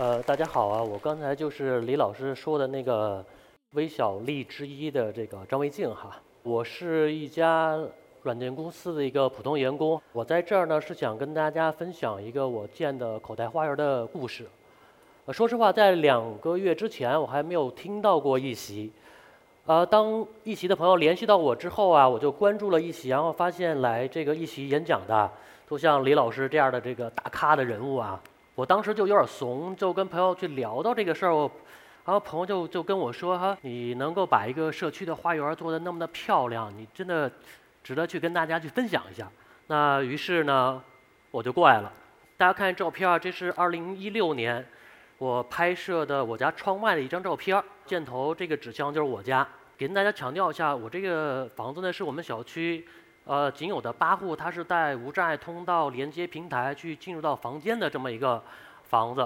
呃，大家好啊！我刚才就是李老师说的那个微小力之一的这个张卫静哈。我是一家软件公司的一个普通员工，我在这儿呢是想跟大家分享一个我建的口袋花园的故事。呃，说实话，在两个月之前我还没有听到过一席。呃，当一席的朋友联系到我之后啊，我就关注了一席，然后发现来这个一席演讲的都像李老师这样的这个大咖的人物啊。我当时就有点怂，就跟朋友去聊到这个事儿，我然后朋友就就跟我说哈，你能够把一个社区的花园做得那么的漂亮，你真的值得去跟大家去分享一下。那于是呢，我就过来了。大家看照片，这是2016年我拍摄的我家窗外的一张照片，箭头这个指向就是我家。给大家强调一下，我这个房子呢是我们小区。呃，仅有的八户，它是带无障碍通道连接平台去进入到房间的这么一个房子。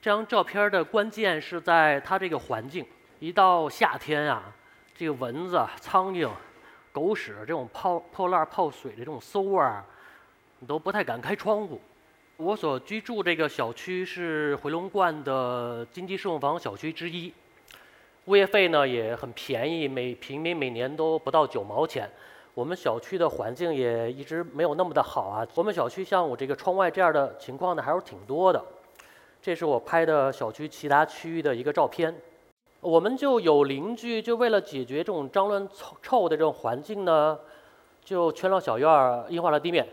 这张照片的关键是在它这个环境。一到夏天啊，这个蚊子、苍蝇、狗屎这种泡破烂泡水的这种馊味儿，你都不太敢开窗户。我所居住这个小区是回龙观的经济适用房小区之一，物业费呢也很便宜，每平米每年都不到九毛钱。我们小区的环境也一直没有那么的好啊。我们小区像我这个窗外这样的情况呢，还是挺多的。这是我拍的小区其他区域的一个照片。我们就有邻居就为了解决这种脏乱臭臭的这种环境呢，就圈了小院儿，硬化了地面。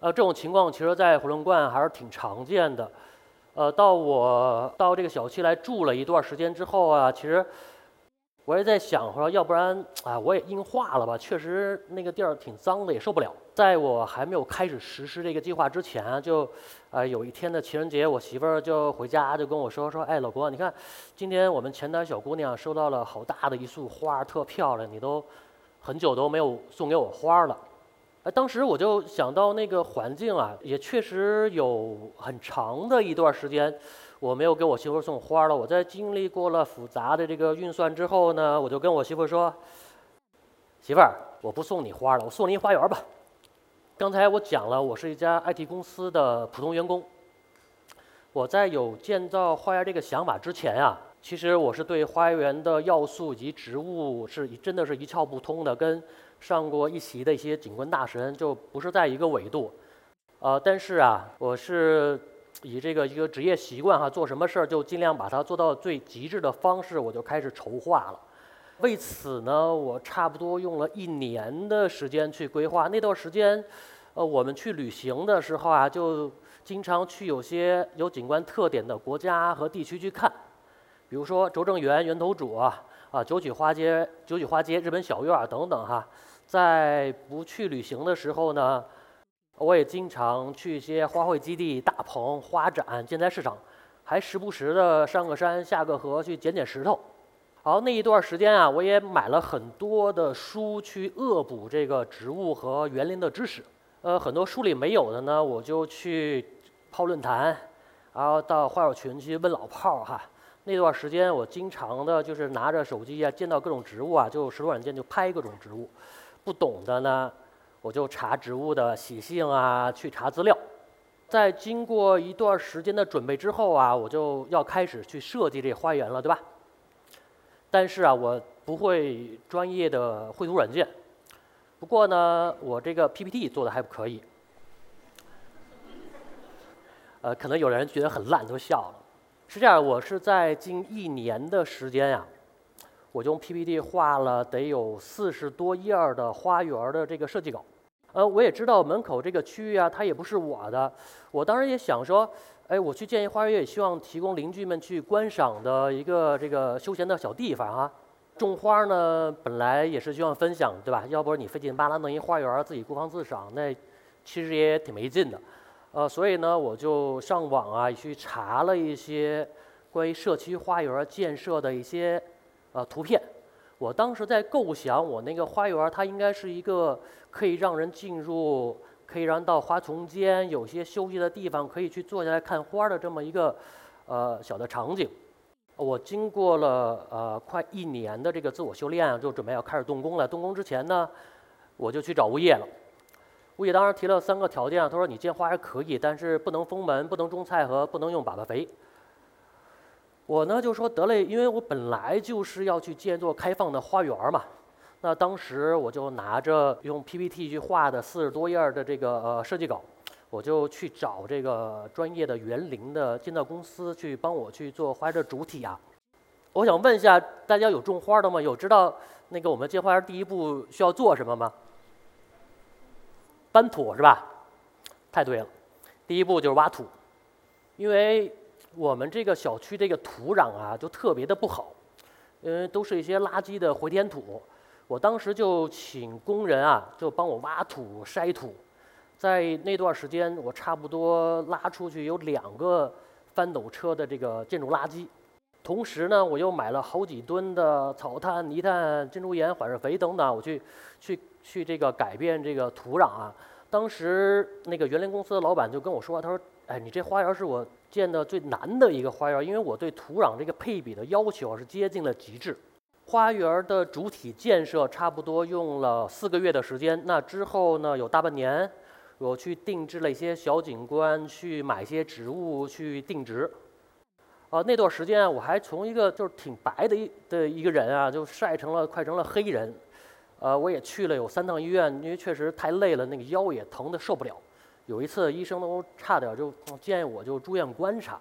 呃，这种情况其实在回龙观还是挺常见的。呃，到我到这个小区来住了一段时间之后啊，其实。我也在想，说要不然啊，我也硬化了吧。确实那个地儿挺脏的，也受不了。在我还没有开始实施这个计划之前，就，呃，有一天的情人节，我媳妇儿就回家就跟我说说，哎，老公，你看，今天我们前台小姑娘收到了好大的一束花，特漂亮，你都很久都没有送给我花了。哎，当时我就想到那个环境啊，也确实有很长的一段时间。我没有给我媳妇送花了。我在经历过了复杂的这个运算之后呢，我就跟我媳妇说：“媳妇儿，我不送你花了，我送你一花园吧。”刚才我讲了，我是一家 IT 公司的普通员工。我在有建造花园这个想法之前啊，其实我是对花园的要素以及植物是真的是一窍不通的，跟上过一席的一些景观大神就不是在一个纬度。呃，但是啊，我是。以这个一个职业习惯哈，做什么事儿就尽量把它做到最极致的方式，我就开始筹划了。为此呢，我差不多用了一年的时间去规划。那段时间，呃，我们去旅行的时候啊，就经常去有些有景观特点的国家和地区去看，比如说拙政园、源头渚啊，啊九曲花街、九曲花街、日本小院等等哈。在不去旅行的时候呢。我也经常去一些花卉基地、大棚、花展、建材市场，还时不时的上个山、下个河去捡捡石头。好，那一段时间啊，我也买了很多的书去恶补这个植物和园林的知识。呃，很多书里没有的呢，我就去泡论坛，然后到花友群去问老炮儿哈。那段时间我经常的就是拿着手机啊，见到各种植物啊，就石头软件就拍各种植物。不懂的呢。我就查植物的习性啊，去查资料。在经过一段时间的准备之后啊，我就要开始去设计这花园了，对吧？但是啊，我不会专业的绘图软件。不过呢，我这个 PPT 做的还可以。呃，可能有人觉得很烂，都笑了。是这样，我是在近一年的时间呀。我用 PPT 画了得有四十多页的花园的这个设计稿，呃，我也知道门口这个区域啊，它也不是我的。我当时也想说，哎，我去建一花园，也希望提供邻居们去观赏的一个这个休闲的小地方啊。种花呢，本来也是希望分享，对吧？要不你费劲巴拉弄一花园，自己孤芳自赏，那其实也挺没劲的。呃，所以呢，我就上网啊，去查了一些关于社区花园建设的一些。呃，图片，我当时在构想我那个花园，它应该是一个可以让人进入，可以让到花丛间有些休息的地方，可以去坐下来看花的这么一个呃小的场景。我经过了呃快一年的这个自我修炼，就准备要开始动工了。动工之前呢，我就去找物业了。物业当时提了三个条件啊，他说你建花园可以，但是不能封门，不能种菜和不能用粑粑肥。我呢就说得嘞，因为我本来就是要去建座开放的花园嘛。那当时我就拿着用 PPT 去画的四十多页的这个呃设计稿，我就去找这个专业的园林的建造公司去帮我去做花园的主体啊。我想问一下大家有种花的吗？有知道那个我们建花园第一步需要做什么吗？搬土是吧？太对了，第一步就是挖土，因为我们这个小区这个土壤啊就特别的不好，因为都是一些垃圾的回填土。我当时就请工人啊，就帮我挖土、筛土，在那段时间，我差不多拉出去有两个翻斗车的这个建筑垃圾，同时呢，我又买了好几吨的草炭、泥炭、珍珠岩、缓释肥等等，我去去去这个改变这个土壤啊。当时那个园林公司的老板就跟我说，他说：“哎，你这花园是我建的最难的一个花园，因为我对土壤这个配比的要求是接近了极致。”花园的主体建设差不多用了四个月的时间，那之后呢，有大半年，我去定制了一些小景观，去买一些植物去定植。啊，那段时间我还从一个就是挺白的一的一个人啊，就晒成了快成了黑人。呃，我也去了有三趟医院，因为确实太累了，那个腰也疼得受不了。有一次医生都差点就建议我就住院观察。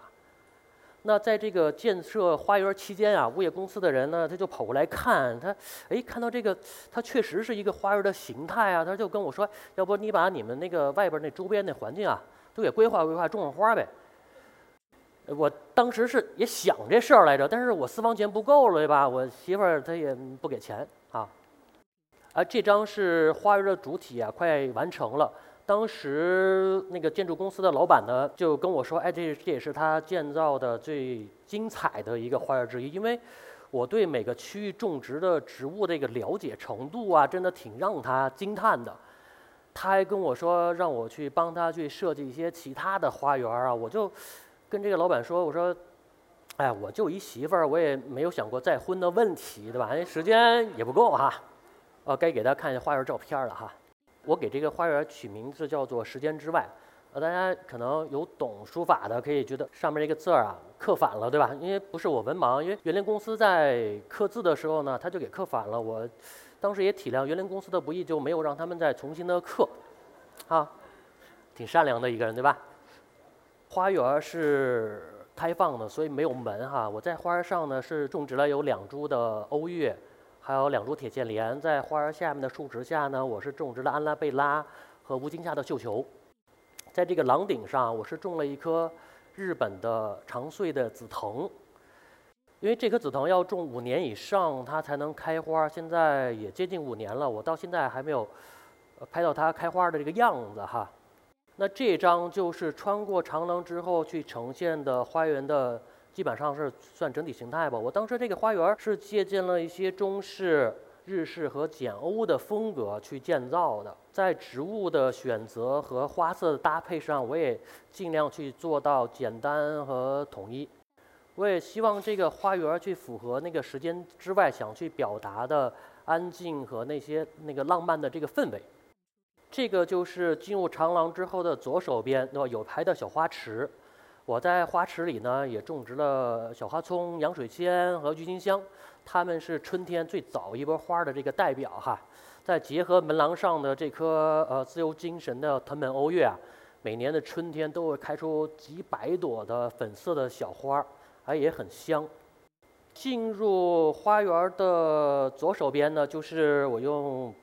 那在这个建设花园期间啊，物业公司的人呢，他就跑过来看他，哎，看到这个，它确实是一个花园的形态啊，他就跟我说，要不你把你们那个外边那周边那环境啊，都给规划规划，种上花呗。我当时是也想这事儿来着，但是我私房钱不够了，对吧？我媳妇儿她也不给钱啊。啊，这张是花园的主体啊，快完成了。当时那个建筑公司的老板呢，就跟我说：“哎，这这也是他建造的最精彩的一个花园之一，因为我对每个区域种植的植物的一个了解程度啊，真的挺让他惊叹的。他还跟我说，让我去帮他去设计一些其他的花园啊。我就跟这个老板说：我说，哎，我就一媳妇儿，我也没有想过再婚的问题，对吧？时间也不够哈。哦，该给他看一下花园照片了哈。”我给这个花园取名字叫做“时间之外”，呃，大家可能有懂书法的，可以觉得上面这个字儿啊刻反了，对吧？因为不是我文盲，因为园林公司在刻字的时候呢，他就给刻反了。我当时也体谅园林公司的不易，就没有让他们再重新的刻，啊，挺善良的一个人，对吧？花园是开放的，所以没有门哈。我在花园上呢是种植了有两株的欧月。还有两株铁线莲，在花园下面的树枝下呢，我是种植了安拉贝拉和无惊夏的绣球。在这个廊顶上，我是种了一棵日本的长穗的紫藤，因为这棵紫藤要种五年以上，它才能开花。现在也接近五年了，我到现在还没有拍到它开花的这个样子哈。那这张就是穿过长廊之后去呈现的花园的。基本上是算整体形态吧。我当时这个花园是借鉴了一些中式、日式和简欧的风格去建造的，在植物的选择和花色的搭配上，我也尽量去做到简单和统一。我也希望这个花园去符合那个时间之外想去表达的安静和那些那个浪漫的这个氛围。这个就是进入长廊之后的左手边，那有排的小花池。我在花池里呢，也种植了小花葱、洋水仙和郁金香，它们是春天最早一波花的这个代表哈。再结合门廊上的这棵呃自由精神的藤本欧月啊，每年的春天都会开出几百朵的粉色的小花，还也很香。进入花园的左手边呢，就是我用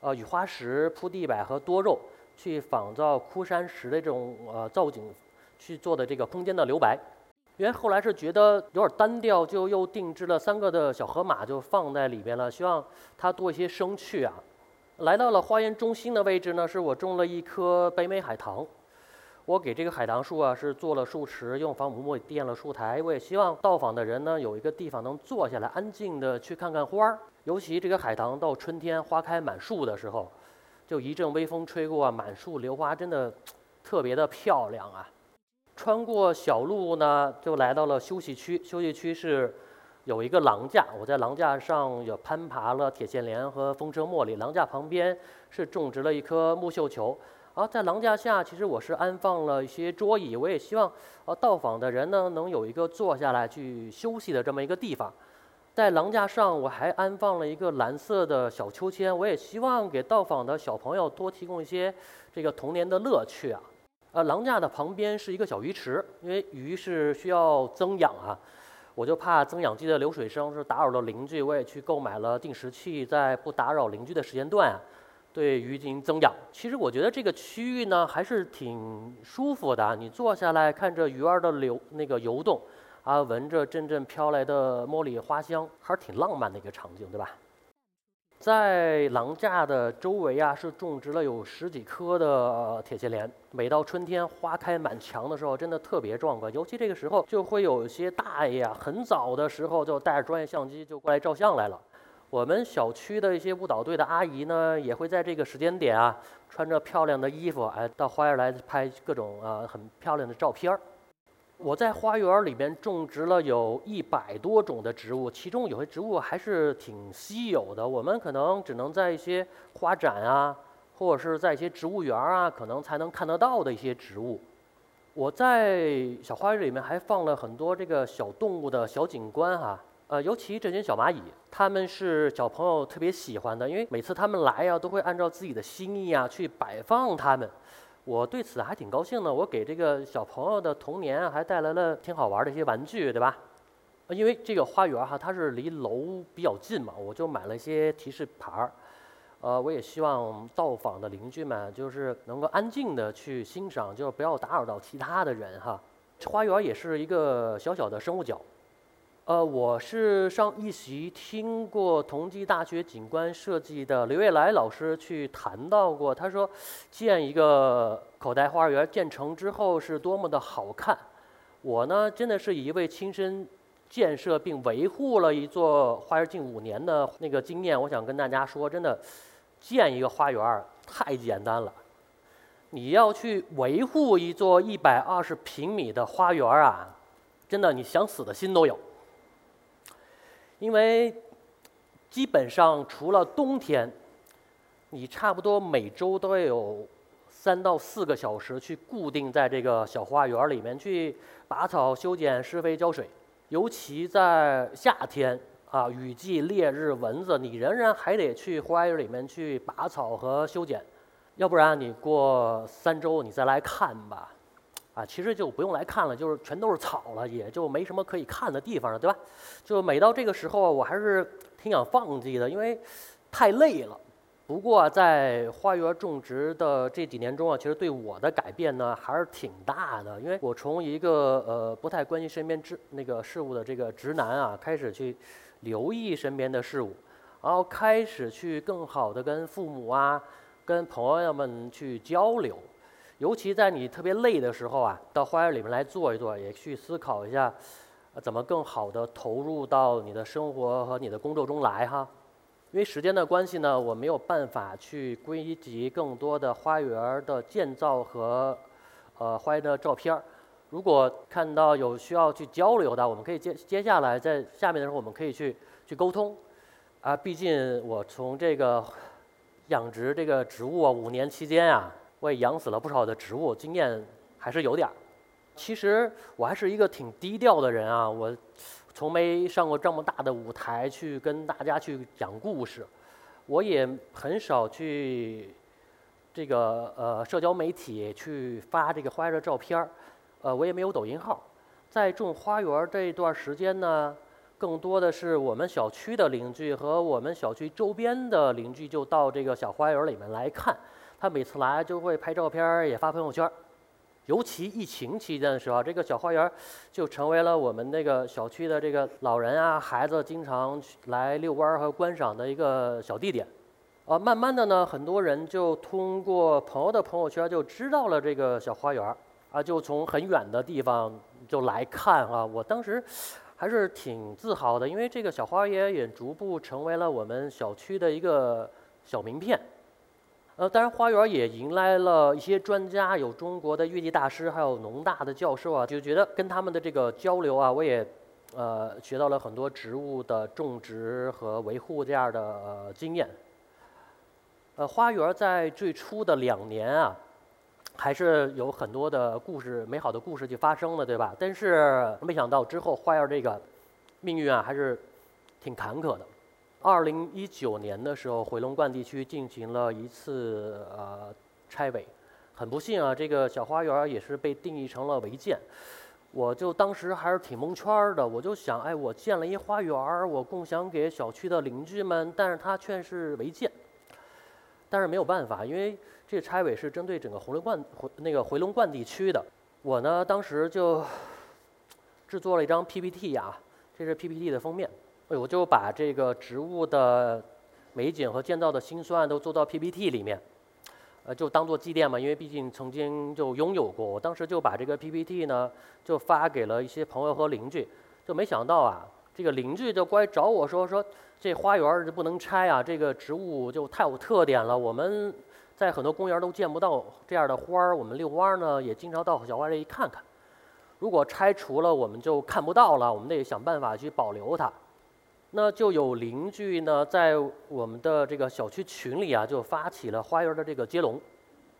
呃雨花石铺地板和多肉去仿造枯山石的这种呃造景。去做的这个空间的留白，因为后来是觉得有点单调，就又定制了三个的小河马，就放在里边了，希望它多一些生趣啊。来到了花园中心的位置呢，是我种了一棵北美海棠。我给这个海棠树啊是做了树池，用防腐木垫了树台。我也希望到访的人呢有一个地方能坐下来，安静的去看看花儿。尤其这个海棠到春天花开满树的时候，就一阵微风吹过，满树榴花，真的特别的漂亮啊。穿过小路呢，就来到了休息区。休息区是有一个廊架，我在廊架上有攀爬了铁线莲和风车茉莉。廊架旁边是种植了一棵木绣球，啊，在廊架下，其实我是安放了一些桌椅，我也希望呃到访的人呢能有一个坐下来去休息的这么一个地方。在廊架上，我还安放了一个蓝色的小秋千，我也希望给到访的小朋友多提供一些这个童年的乐趣啊。呃，廊架的旁边是一个小鱼池，因为鱼是需要增氧啊，我就怕增氧机的流水声是打扰了邻居，我也去购买了定时器，在不打扰邻居的时间段啊，对鱼进行增氧。其实我觉得这个区域呢还是挺舒服的，你坐下来看着鱼儿的流那个游动，啊，闻着阵阵飘来的茉莉花香，还是挺浪漫的一个场景，对吧？在廊架的周围啊，是种植了有十几棵的铁线莲。每到春天花开满墙的时候，真的特别壮观。尤其这个时候，就会有一些大爷啊，很早的时候就带着专业相机就过来照相来了。我们小区的一些舞蹈队的阿姨呢，也会在这个时间点啊，穿着漂亮的衣服，哎，到花园来拍各种啊很漂亮的照片儿。我在花园里面种植了有一百多种的植物，其中有些植物还是挺稀有的，我们可能只能在一些花展啊，或者是在一些植物园啊，可能才能看得到的一些植物。我在小花园里面还放了很多这个小动物的小景观哈，呃，尤其这些小蚂蚁，它们是小朋友特别喜欢的，因为每次他们来呀，都会按照自己的心意啊去摆放它们。我对此还挺高兴的，我给这个小朋友的童年还带来了挺好玩的一些玩具，对吧？因为这个花园哈，它是离楼比较近嘛，我就买了一些提示牌儿。呃，我也希望到访的邻居们就是能够安静的去欣赏，就是不要打扰到其他的人哈。花园也是一个小小的生物角。呃，我是上一席听过同济大学景观设计的刘月来老师去谈到过，他说，建一个口袋花园建成之后是多么的好看。我呢，真的是以一位亲身建设并维护了一座花园近五年的那个经验，我想跟大家说，真的，建一个花园太简单了，你要去维护一座一百二十平米的花园啊，真的你想死的心都有。因为基本上除了冬天，你差不多每周都要有三到四个小时去固定在这个小花园里面去拔草、修剪、施肥、浇水。尤其在夏天啊，雨季、烈日、蚊子，你仍然还得去花园里面去拔草和修剪，要不然你过三周你再来看吧。啊，其实就不用来看了，就是全都是草了，也就没什么可以看的地方了，对吧？就每到这个时候，我还是挺想放弃的，因为太累了。不过在花园种植的这几年中啊，其实对我的改变呢还是挺大的，因为我从一个呃不太关心身边之那个事物的这个直男啊，开始去留意身边的事物，然后开始去更好的跟父母啊、跟朋友们去交流。尤其在你特别累的时候啊，到花园里面来坐一坐，也去思考一下，怎么更好的投入到你的生活和你的工作中来哈。因为时间的关系呢，我没有办法去归集更多的花园的建造和呃花园的照片儿。如果看到有需要去交流的，我们可以接接下来在下面的时候我们可以去去沟通。啊，毕竟我从这个养殖这个植物啊五年期间啊。我也养死了不少的植物，经验还是有点儿。其实我还是一个挺低调的人啊，我从没上过这么大的舞台去跟大家去讲故事，我也很少去这个呃社交媒体去发这个花园的照片儿，呃，我也没有抖音号。在种花园这段时间呢，更多的是我们小区的邻居和我们小区周边的邻居就到这个小花园里面来看。他每次来就会拍照片也发朋友圈尤其疫情期间的时候，这个小花园就成为了我们那个小区的这个老人啊、孩子经常来遛弯和观赏的一个小地点。啊，慢慢的呢，很多人就通过朋友的朋友圈就知道了这个小花园啊，就从很远的地方就来看啊。我当时还是挺自豪的，因为这个小花园也逐步成为了我们小区的一个小名片。呃，当然，花园也迎来了一些专家，有中国的乐器大师，还有农大的教授啊，就觉得跟他们的这个交流啊，我也呃学到了很多植物的种植和维护这样的经验。呃，花园在最初的两年啊，还是有很多的故事，美好的故事去发生了，对吧？但是没想到之后花园这个命运啊，还是挺坎坷的。二零一九年的时候，回龙观地区进行了一次呃拆违，很不幸啊，这个小花园也是被定义成了违建。我就当时还是挺蒙圈的，我就想，哎，我建了一花园，我共享给小区的邻居们，但是它却是违建。但是没有办法，因为这个拆违是针对整个回龙观回那个回龙观地区的。我呢，当时就制作了一张 PPT 呀，这是 PPT 的封面。我就把这个植物的美景和建造的辛酸都做到 PPT 里面，呃，就当做祭奠嘛，因为毕竟曾经就拥有过。我当时就把这个 PPT 呢，就发给了一些朋友和邻居，就没想到啊，这个邻居就过来找我说说，这花园就不能拆啊，这个植物就太有特点了，我们在很多公园都见不到这样的花儿，我们遛弯儿呢也经常到小花这里看看，如果拆除了，我们就看不到了，我们得想办法去保留它。那就有邻居呢，在我们的这个小区群里啊，就发起了花园的这个接龙。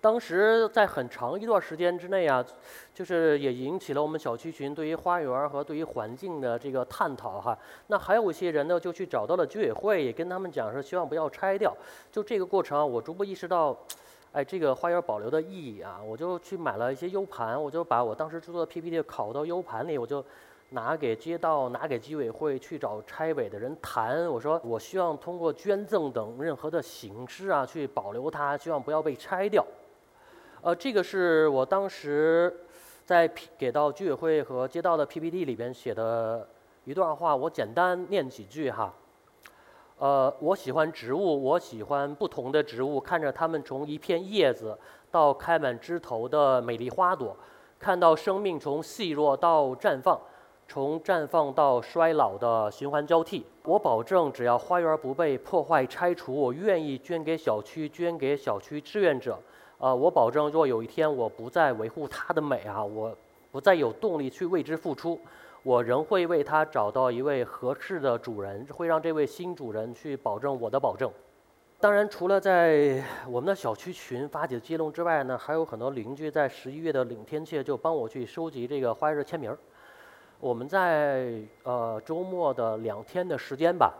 当时在很长一段时间之内啊，就是也引起了我们小区群对于花园和对于环境的这个探讨哈。那还有一些人呢，就去找到了居委会，也跟他们讲说，希望不要拆掉。就这个过程，我逐步意识到，哎，这个花园保留的意义啊，我就去买了一些 U 盘，我就把我当时制作的 PPT 拷到 U 盘里，我就。拿给街道，拿给居委会去找拆违的人谈。我说，我希望通过捐赠等任何的形式啊，去保留它，希望不要被拆掉。呃，这个是我当时在给到居委会和街道的 PPT 里边写的一段话，我简单念几句哈。呃，我喜欢植物，我喜欢不同的植物，看着它们从一片叶子到开满枝头的美丽花朵，看到生命从细弱到绽放。从绽放到衰老的循环交替，我保证，只要花园不被破坏拆除，我愿意捐给小区，捐给小区志愿者。呃，我保证，若有一天我不再维护它的美啊，我不再有动力去为之付出，我仍会为它找到一位合适的主人，会让这位新主人去保证我的保证。当然，除了在我们的小区群发起的接龙之外呢，还有很多邻居在十一月的领天阙就帮我去收集这个花园的签名儿。我们在呃周末的两天的时间吧，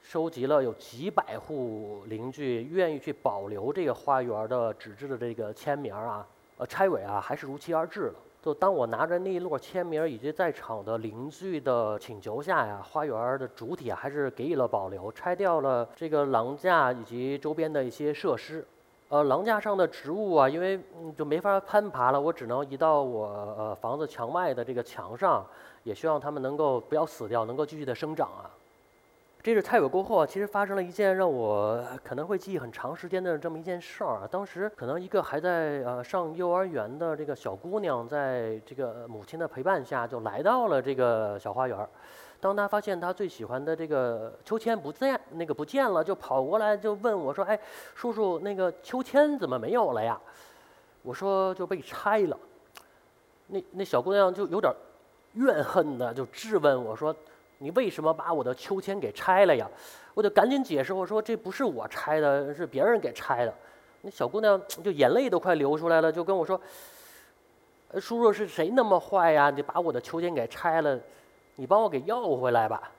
收集了有几百户邻居愿意去保留这个花园的纸质的这个签名啊，呃拆违啊还是如期而至了。就当我拿着那一摞签名以及在场的邻居的请求下呀，花园的主体还是给予了保留，拆掉了这个廊架以及周边的一些设施。呃，廊架上的植物啊，因为就没法攀爬了，我只能移到我呃房子墙外的这个墙上。也希望它们能够不要死掉，能够继续的生长啊。这是拆违过后啊，其实发生了一件让我可能会记忆很长时间的这么一件事儿啊。当时可能一个还在呃上幼儿园的这个小姑娘，在这个母亲的陪伴下，就来到了这个小花园儿。当他发现他最喜欢的这个秋千不见，那个不见了，就跑过来就问我说：“哎，叔叔，那个秋千怎么没有了呀？”我说：“就被拆了。”那那小姑娘就有点。怨恨的就质问我说：“你为什么把我的秋千给拆了呀？”我就赶紧解释我说：“这不是我拆的，是别人给拆的。”那小姑娘就眼泪都快流出来了，就跟我说：“叔叔是谁那么坏呀？你把我的秋千给拆了，你帮我给要回来吧。”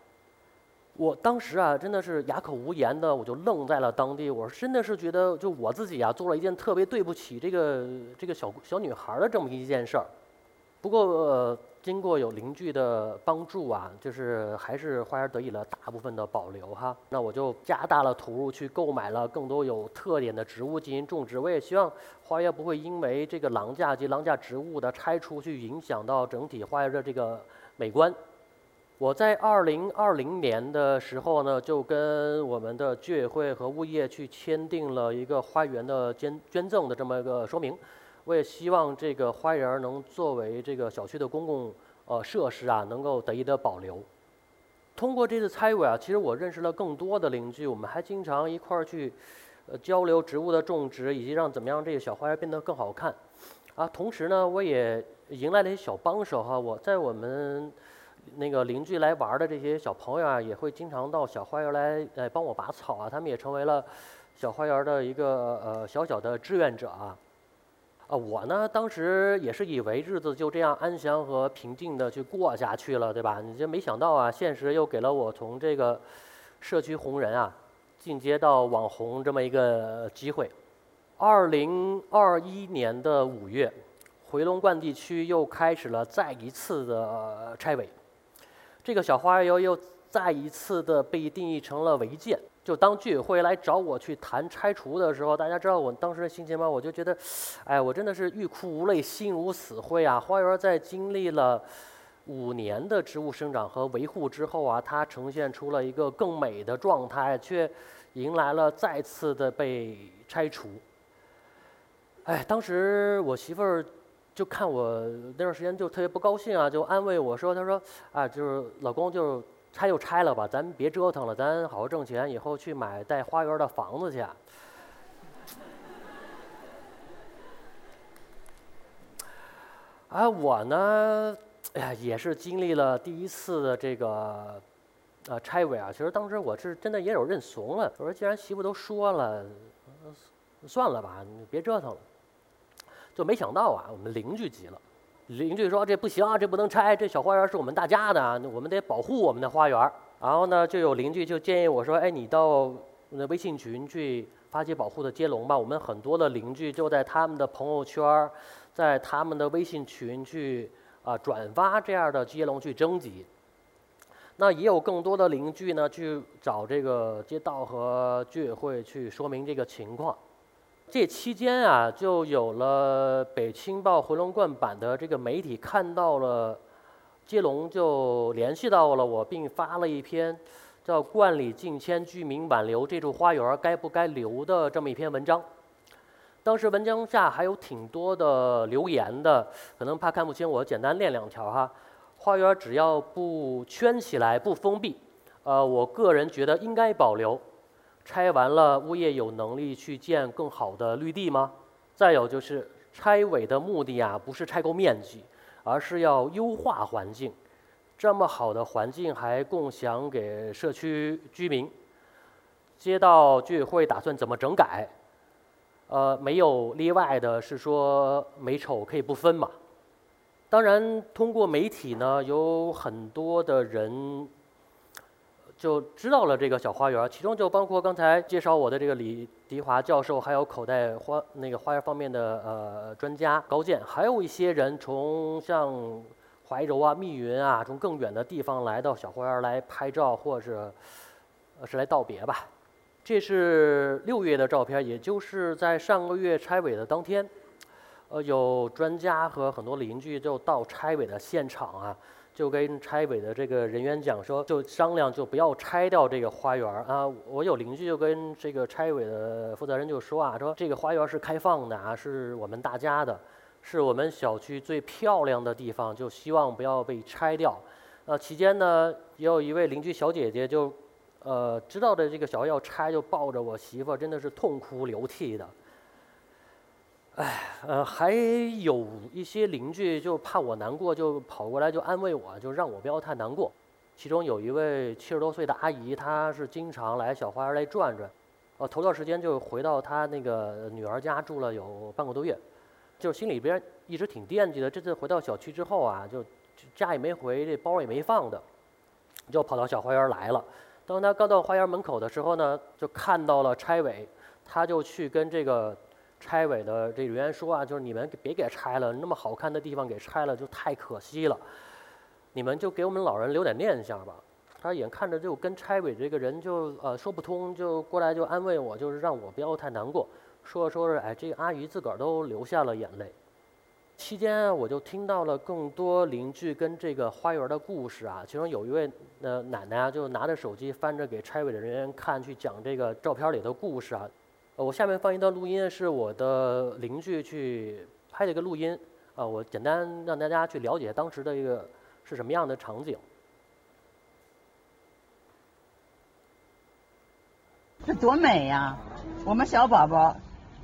我当时啊，真的是哑口无言的，我就愣在了当地。我真的是觉得，就我自己啊，做了一件特别对不起这个这个小小女孩的这么一件事儿。不过。经过有邻居的帮助啊，就是还是花园得以了大部分的保留哈。那我就加大了投入去购买了更多有特点的植物进行种植。我也希望花园不会因为这个廊架及廊架植物的拆除去影响到整体花园的这个美观。我在二零二零年的时候呢，就跟我们的居委会和物业去签订了一个花园的捐捐赠的这么一个说明。我也希望这个花园能作为这个小区的公共呃设施啊，能够得以的保留。通过这次参与啊，其实我认识了更多的邻居，我们还经常一块儿去呃交流植物的种植，以及让怎么样这个小花园变得更好看。啊，同时呢，我也迎来了一些小帮手哈。我在我们那个邻居来玩的这些小朋友啊，也会经常到小花园来来帮我拔草啊，他们也成为了小花园的一个呃小小的志愿者啊。啊，我呢当时也是以为日子就这样安详和平静的去过下去了，对吧？你这没想到啊，现实又给了我从这个社区红人啊进阶到网红这么一个机会。二零二一年的五月，回龙观地区又开始了再一次的拆违，这个小花园又再一次的被定义成了违建。就当居委会来找我去谈拆除的时候，大家知道我当时的心情吗？我就觉得，哎，我真的是欲哭无泪，心如死灰啊！花园在经历了五年的植物生长和维护之后啊，它呈现出了一个更美的状态，却迎来了再次的被拆除。哎，当时我媳妇儿就看我那段时间就特别不高兴啊，就安慰我说：“她说啊，就是老公就。”拆就拆了吧，咱别折腾了，咱好好挣钱，以后去买带花园的房子去。啊，我呢，哎呀，也是经历了第一次的这个呃拆违啊。其实当时我是真的也有认怂了，我说既然媳妇都说了，算了吧，你别折腾了。就没想到啊，我们邻居急了。邻居说：“这不行啊，这不能拆，这小花园是我们大家的，我们得保护我们的花园。”然后呢，就有邻居就建议我说：“哎，你到那微信群去发起保护的接龙吧。”我们很多的邻居就在他们的朋友圈，在他们的微信群去啊转发这样的接龙去征集。那也有更多的邻居呢去找这个街道和居委会去说明这个情况。这期间啊，就有了北青报回龙观版的这个媒体看到了接龙，就联系到了我，并发了一篇叫《观里近千居民挽留这处花园该不该留》的这么一篇文章。当时文章下还有挺多的留言的，可能怕看不清，我简单念两条哈。花园只要不圈起来、不封闭，呃，我个人觉得应该保留。拆完了，物业有能力去建更好的绿地吗？再有就是拆违的目的啊，不是拆够面积，而是要优化环境。这么好的环境还共享给社区居民，街道居委会打算怎么整改？呃，没有例外的是说美丑可以不分嘛。当然，通过媒体呢，有很多的人。就知道了这个小花园，其中就包括刚才介绍我的这个李迪华教授，还有口袋花那个花园方面的呃专家高健，还有一些人从像怀柔啊、密云啊，从更远的地方来到小花园来拍照，或者是来道别吧。这是六月的照片，也就是在上个月拆违的当天，呃，有专家和很多邻居就到拆违的现场啊。就跟拆违的这个人员讲说，就商量就不要拆掉这个花园啊。我有邻居就跟这个拆违的负责人就说啊，说这个花园是开放的啊，是我们大家的，是我们小区最漂亮的地方，就希望不要被拆掉。呃，期间呢，也有一位邻居小姐姐就，呃，知道的这个小孩要拆，就抱着我媳妇，真的是痛哭流涕的。哎，呃，还有一些邻居就怕我难过，就跑过来就安慰我，就让我不要太难过。其中有一位七十多岁的阿姨，她是经常来小花园来转转。呃，头段时间就回到她那个女儿家住了有半个多月，就心里边一直挺惦记的。这次回到小区之后啊，就家也没回，这包也没放的，就跑到小花园来了。当她刚到花园门口的时候呢，就看到了拆违，她就去跟这个。拆违的这人员说啊，就是你们别给拆了，那么好看的地方给拆了就太可惜了，你们就给我们老人留点念想吧。他眼看着就跟拆违这个人就呃说不通，就过来就安慰我，就是让我不要太难过。说着说着，哎，这个阿姨自个儿都流下了眼泪。期间我就听到了更多邻居跟这个花园的故事啊，其中有一位呃奶奶啊，就拿着手机翻着给拆违的人员看，去讲这个照片里的故事啊。我下面放一段录音，是我的邻居去拍的一个录音，啊，我简单让大家去了解当时的一个是什么样的场景。这多美呀！我们小宝宝，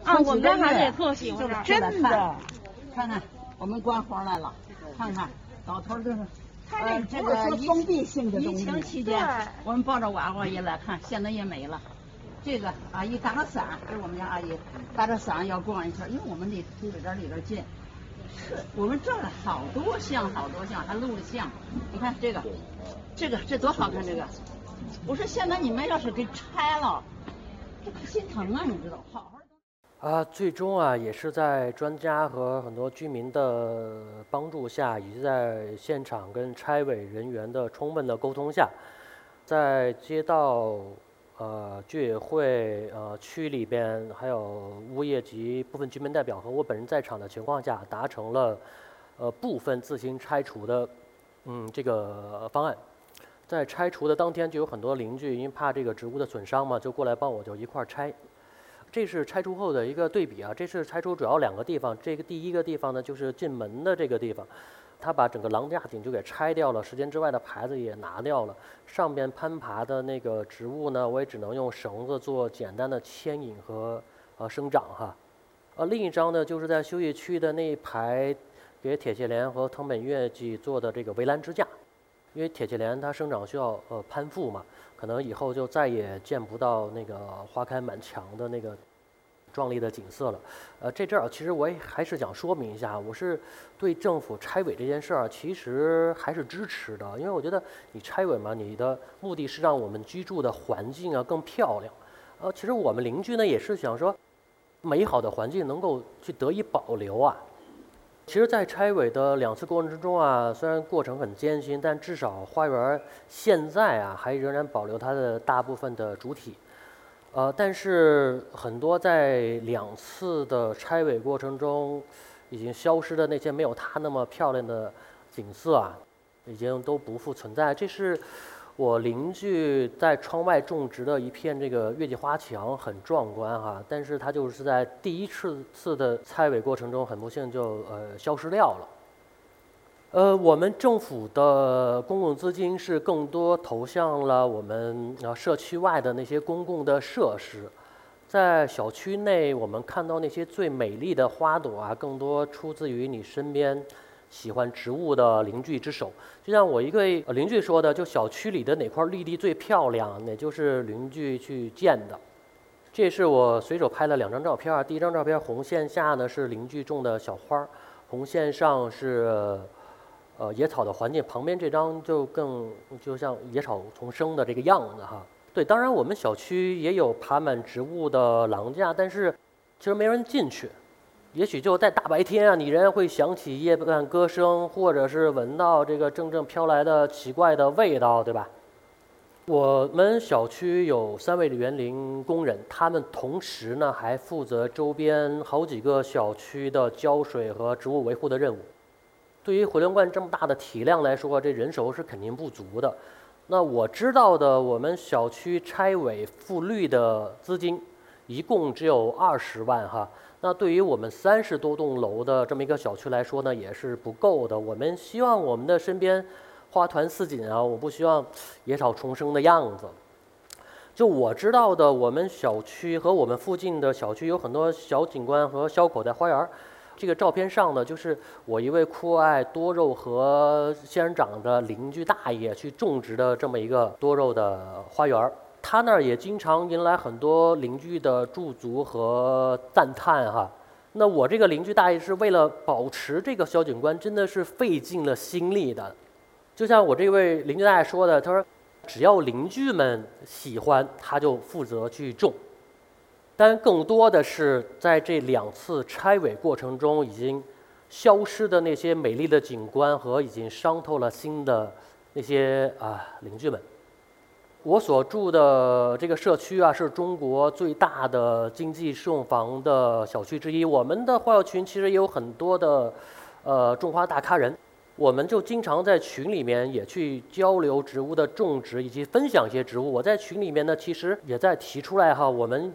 啊，我们家孩子也特喜欢，真的。看看，我们观花来了，看看，老头就是。他这个封闭性的东西。疫情期间，我们抱着娃娃也来看，现在也没了。这个阿姨打着伞，这是我们家阿姨打着伞要逛一圈，因为我们离土里边离得近。我们转了好多像，好多像，还录了像。你看这个，这个这多好看！这个，我说现在你们要是给拆了，这可心疼啊！你知道，好好。啊，最终啊，也是在专家和很多居民的帮助下，以及在现场跟拆违人员的充分的沟通下，在街道、呃居委会、呃区里边，还有物业及部分居民代表和我本人在场的情况下，达成了呃部分自行拆除的嗯这个方案。在拆除的当天，就有很多邻居因为怕这个植物的损伤嘛，就过来帮我就一块儿拆。这是拆除后的一个对比啊，这是拆除主要两个地方。这个第一个地方呢，就是进门的这个地方，他把整个廊架顶就给拆掉了，时间之外的牌子也拿掉了，上边攀爬的那个植物呢，我也只能用绳子做简单的牵引和呃生长哈。呃，另一张呢，就是在休息区的那一排，给铁线莲和藤本月季做的这个围栏支架。因为铁线莲它生长需要呃攀附嘛，可能以后就再也见不到那个花开满墙的那个壮丽的景色了。呃，这阵儿其实我也还是想说明一下，我是对政府拆违这件事儿其实还是支持的，因为我觉得你拆违嘛，你的目的是让我们居住的环境啊更漂亮。呃，其实我们邻居呢也是想说，美好的环境能够去得以保留啊。其实，在拆违的两次过程之中啊，虽然过程很艰辛，但至少花园现在啊还仍然保留它的大部分的主体。呃，但是很多在两次的拆违过程中已经消失的那些没有它那么漂亮的景色啊，已经都不复存在。这是。我邻居在窗外种植的一片这个月季花墙很壮观哈，但是它就是在第一次次的拆违过程中，很不幸就呃消失掉了。呃，我们政府的公共资金是更多投向了我们啊社区外的那些公共的设施，在小区内我们看到那些最美丽的花朵啊，更多出自于你身边。喜欢植物的邻居之手，就像我一个邻居说的，就小区里的哪块绿地最漂亮，那就是邻居去建的。这是我随手拍了两张照片，第一张照片红线下呢是邻居种的小花，红线上是呃野草的环境，旁边这张就更就像野草丛生的这个样子哈。对，当然我们小区也有爬满植物的廊架，但是其实没人进去。也许就在大白天啊，你仍然会想起夜半歌声，或者是闻到这个阵阵飘来的奇怪的味道，对吧？我们小区有三位园林工人，他们同时呢还负责周边好几个小区的浇水和植物维护的任务。对于回龙观这么大的体量来说，这人手是肯定不足的。那我知道的，我们小区拆违复绿的资金，一共只有二十万哈。那对于我们三十多栋楼的这么一个小区来说呢，也是不够的。我们希望我们的身边花团似锦啊，我不希望野草丛生的样子。就我知道的，我们小区和我们附近的小区有很多小景观和小口袋花园。这个照片上呢，就是我一位酷爱多肉和仙人掌的邻居大爷去种植的这么一个多肉的花园儿。他那儿也经常迎来很多邻居的驻足和赞叹哈。那我这个邻居大爷是为了保持这个小景观，真的是费尽了心力的。就像我这位邻居大爷说的，他说只要邻居们喜欢，他就负责去种。但更多的是在这两次拆违过程中，已经消失的那些美丽的景观和已经伤透了心的那些啊邻居们。我所住的这个社区啊，是中国最大的经济适用房的小区之一。我们的花友群其实也有很多的，呃，种花大咖人，我们就经常在群里面也去交流植物的种植以及分享一些植物。我在群里面呢，其实也在提出来哈，我们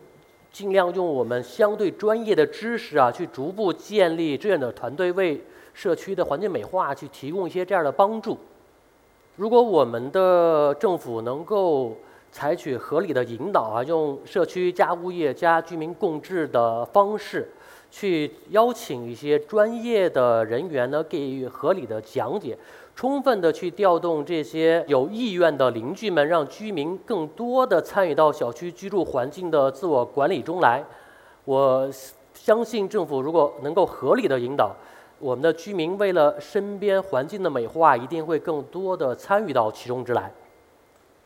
尽量用我们相对专业的知识啊，去逐步建立志愿者团队，为社区的环境美化去提供一些这样的帮助。如果我们的政府能够采取合理的引导啊，用社区加物业加居民共治的方式，去邀请一些专业的人员呢，给予合理的讲解，充分的去调动这些有意愿的邻居们，让居民更多的参与到小区居住环境的自我管理中来。我相信政府如果能够合理的引导，我们的居民为了身边环境的美化，一定会更多的参与到其中之来。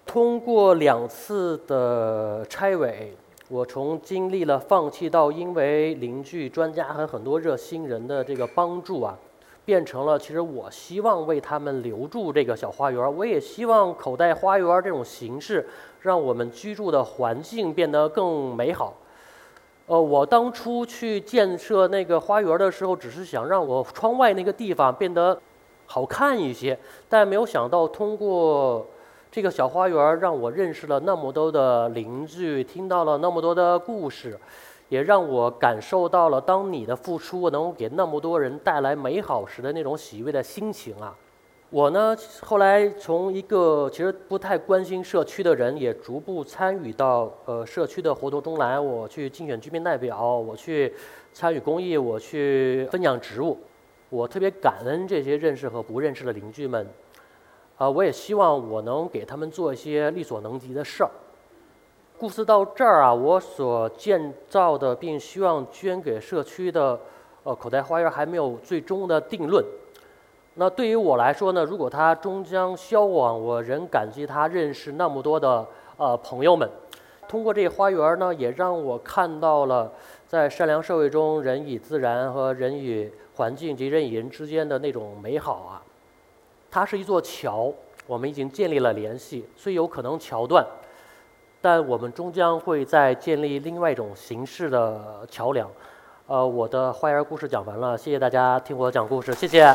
通过两次的拆违，我从经历了放弃到因为邻居、专家和很多热心人的这个帮助啊，变成了其实我希望为他们留住这个小花园。我也希望口袋花园这种形式，让我们居住的环境变得更美好。呃，我当初去建设那个花园的时候，只是想让我窗外那个地方变得好看一些，但没有想到通过这个小花园，让我认识了那么多的邻居，听到了那么多的故事，也让我感受到了当你的付出能给那么多人带来美好时的那种喜悦的心情啊。我呢，后来从一个其实不太关心社区的人，也逐步参与到呃社区的活动中来。我去竞选居民代表，我去参与公益，我去分享植物。我特别感恩这些认识和不认识的邻居们。啊，我也希望我能给他们做一些力所能及的事儿。故事到这儿啊，我所建造的并希望捐给社区的呃口袋花园还没有最终的定论。那对于我来说呢，如果它终将消亡，我仍感激它认识那么多的呃朋友们。通过这花园呢，也让我看到了在善良社会中，人与自然和人与环境及人与人之间的那种美好啊。它是一座桥，我们已经建立了联系，虽有可能桥断，但我们终将会再建立另外一种形式的桥梁。呃，我的花园故事讲完了，谢谢大家听我讲故事，谢谢。